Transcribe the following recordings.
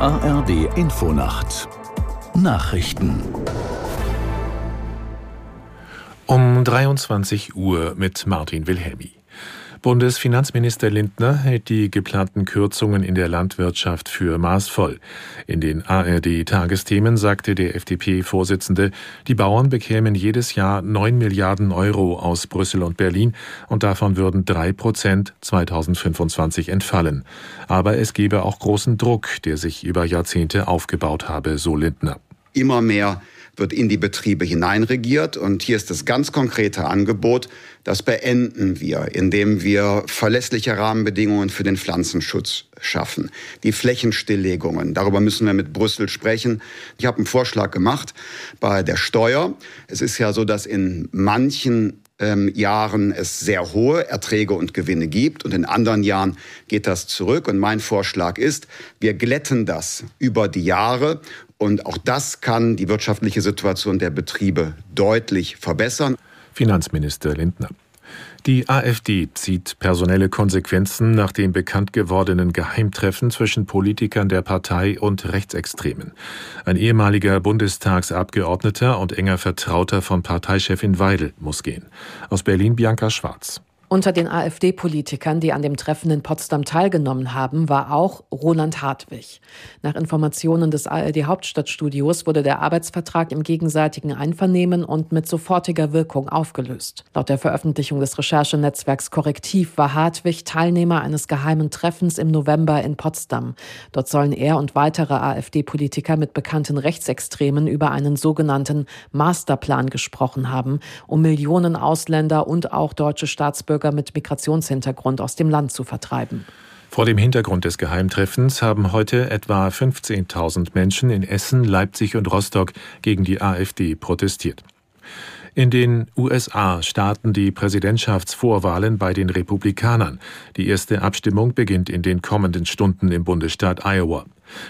ARD Infonacht Nachrichten um 23 Uhr mit Martin Wilhelmi. Bundesfinanzminister Lindner hält die geplanten Kürzungen in der Landwirtschaft für maßvoll. In den ARD-Tagesthemen sagte der FDP-Vorsitzende, die Bauern bekämen jedes Jahr 9 Milliarden Euro aus Brüssel und Berlin und davon würden drei Prozent 2025 entfallen. Aber es gebe auch großen Druck, der sich über Jahrzehnte aufgebaut habe, so Lindner. Immer mehr wird in die Betriebe hineinregiert. Und hier ist das ganz konkrete Angebot, das beenden wir, indem wir verlässliche Rahmenbedingungen für den Pflanzenschutz schaffen. Die Flächenstilllegungen, darüber müssen wir mit Brüssel sprechen. Ich habe einen Vorschlag gemacht bei der Steuer. Es ist ja so, dass in manchen ähm, Jahren es sehr hohe Erträge und Gewinne gibt und in anderen Jahren geht das zurück. Und mein Vorschlag ist, wir glätten das über die Jahre und auch das kann die wirtschaftliche Situation der Betriebe deutlich verbessern. Finanzminister Lindner. Die AfD zieht personelle Konsequenzen nach dem bekannt gewordenen Geheimtreffen zwischen Politikern der Partei und Rechtsextremen. Ein ehemaliger Bundestagsabgeordneter und enger Vertrauter von Parteichefin Weidel muss gehen. Aus Berlin Bianca Schwarz. Unter den AfD-Politikern, die an dem Treffen in Potsdam teilgenommen haben, war auch Roland Hartwig. Nach Informationen des ARD-Hauptstadtstudios wurde der Arbeitsvertrag im gegenseitigen Einvernehmen und mit sofortiger Wirkung aufgelöst. Laut der Veröffentlichung des Recherchenetzwerks Korrektiv war Hartwig Teilnehmer eines geheimen Treffens im November in Potsdam. Dort sollen er und weitere AfD-Politiker mit bekannten Rechtsextremen über einen sogenannten Masterplan gesprochen haben, um Millionen Ausländer und auch deutsche Staatsbürger Bürger mit Migrationshintergrund aus dem Land zu vertreiben. Vor dem Hintergrund des Geheimtreffens haben heute etwa 15.000 Menschen in Essen, Leipzig und Rostock gegen die AfD protestiert. In den USA starten die Präsidentschaftsvorwahlen bei den Republikanern. Die erste Abstimmung beginnt in den kommenden Stunden im Bundesstaat Iowa.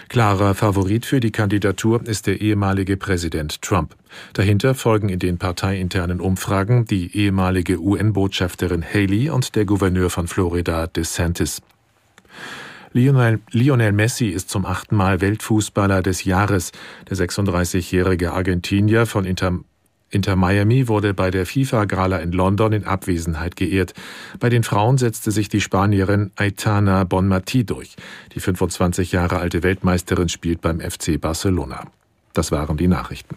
Klarer Favorit für die Kandidatur ist der ehemalige Präsident Trump. Dahinter folgen in den parteiinternen Umfragen die ehemalige UN-Botschafterin Haley und der Gouverneur von Florida DeSantis. Lionel, Lionel, Messi ist zum achten Mal Weltfußballer des Jahres. Der 36-jährige Argentinier von Inter Inter Miami wurde bei der FIFA-Gala in London in Abwesenheit geehrt. Bei den Frauen setzte sich die Spanierin Aitana Bonmati durch. Die 25 Jahre alte Weltmeisterin spielt beim FC Barcelona. Das waren die Nachrichten.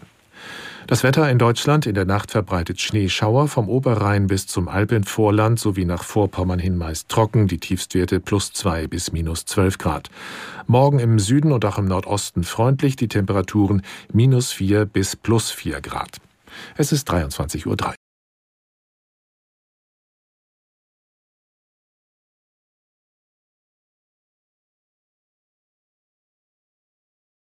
Das Wetter in Deutschland in der Nacht verbreitet Schneeschauer vom Oberrhein bis zum Alpenvorland sowie nach Vorpommern hin meist trocken, die Tiefstwerte plus zwei bis minus zwölf Grad. Morgen im Süden und auch im Nordosten freundlich, die Temperaturen minus vier bis plus vier Grad. Es ist 23.03 Uhr.